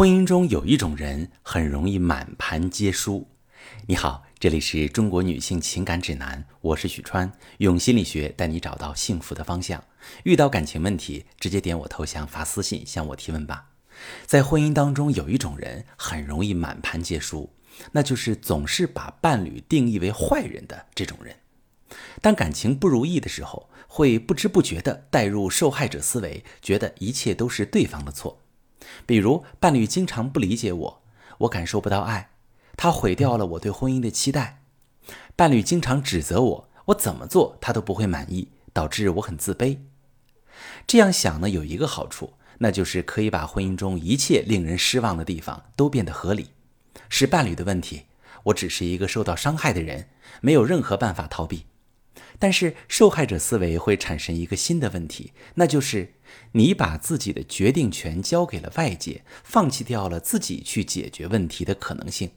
婚姻中有一种人很容易满盘皆输。你好，这里是中国女性情感指南，我是许川，用心理学带你找到幸福的方向。遇到感情问题，直接点我头像发私信向我提问吧。在婚姻当中，有一种人很容易满盘皆输，那就是总是把伴侣定义为坏人的这种人。当感情不如意的时候，会不知不觉地带入受害者思维，觉得一切都是对方的错。比如，伴侣经常不理解我，我感受不到爱，他毁掉了我对婚姻的期待；伴侣经常指责我，我怎么做他都不会满意，导致我很自卑。这样想呢，有一个好处，那就是可以把婚姻中一切令人失望的地方都变得合理，是伴侣的问题，我只是一个受到伤害的人，没有任何办法逃避。但是受害者思维会产生一个新的问题，那就是你把自己的决定权交给了外界，放弃掉了自己去解决问题的可能性。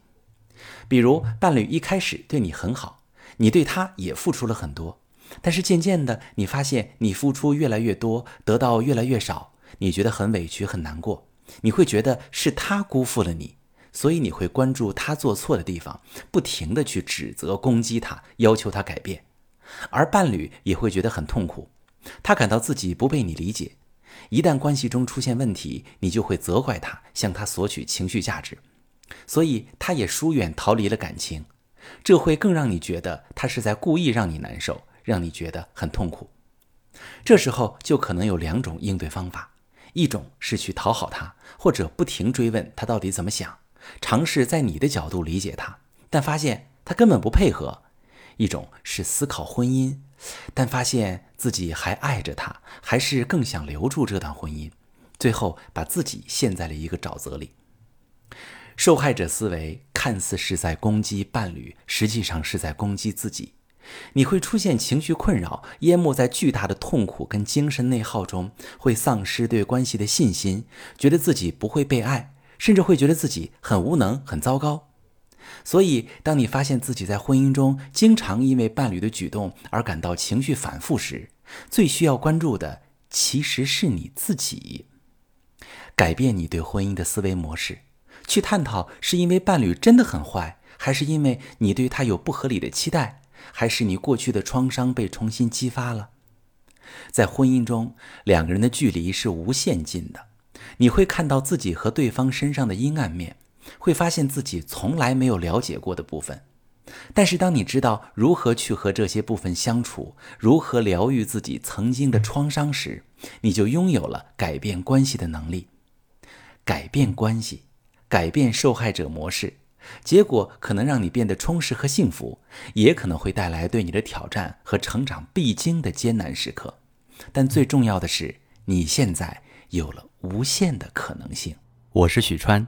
比如伴侣一开始对你很好，你对他也付出了很多，但是渐渐的你发现你付出越来越多，得到越来越少，你觉得很委屈很难过，你会觉得是他辜负了你，所以你会关注他做错的地方，不停的去指责攻击他，要求他改变。而伴侣也会觉得很痛苦，他感到自己不被你理解。一旦关系中出现问题，你就会责怪他，向他索取情绪价值，所以他也疏远逃离了感情。这会更让你觉得他是在故意让你难受，让你觉得很痛苦。这时候就可能有两种应对方法：一种是去讨好他，或者不停追问他到底怎么想，尝试在你的角度理解他，但发现他根本不配合。一种是思考婚姻，但发现自己还爱着他，还是更想留住这段婚姻，最后把自己陷在了一个沼泽里。受害者思维看似是在攻击伴侣，实际上是在攻击自己。你会出现情绪困扰，淹没在巨大的痛苦跟精神内耗中，会丧失对关系的信心，觉得自己不会被爱，甚至会觉得自己很无能、很糟糕。所以，当你发现自己在婚姻中经常因为伴侣的举动而感到情绪反复时，最需要关注的其实是你自己。改变你对婚姻的思维模式，去探讨是因为伴侣真的很坏，还是因为你对他有不合理的期待，还是你过去的创伤被重新激发了。在婚姻中，两个人的距离是无限近的，你会看到自己和对方身上的阴暗面。会发现自己从来没有了解过的部分，但是当你知道如何去和这些部分相处，如何疗愈自己曾经的创伤时，你就拥有了改变关系的能力。改变关系，改变受害者模式，结果可能让你变得充实和幸福，也可能会带来对你的挑战和成长必经的艰难时刻。但最重要的是，你现在有了无限的可能性。我是许川。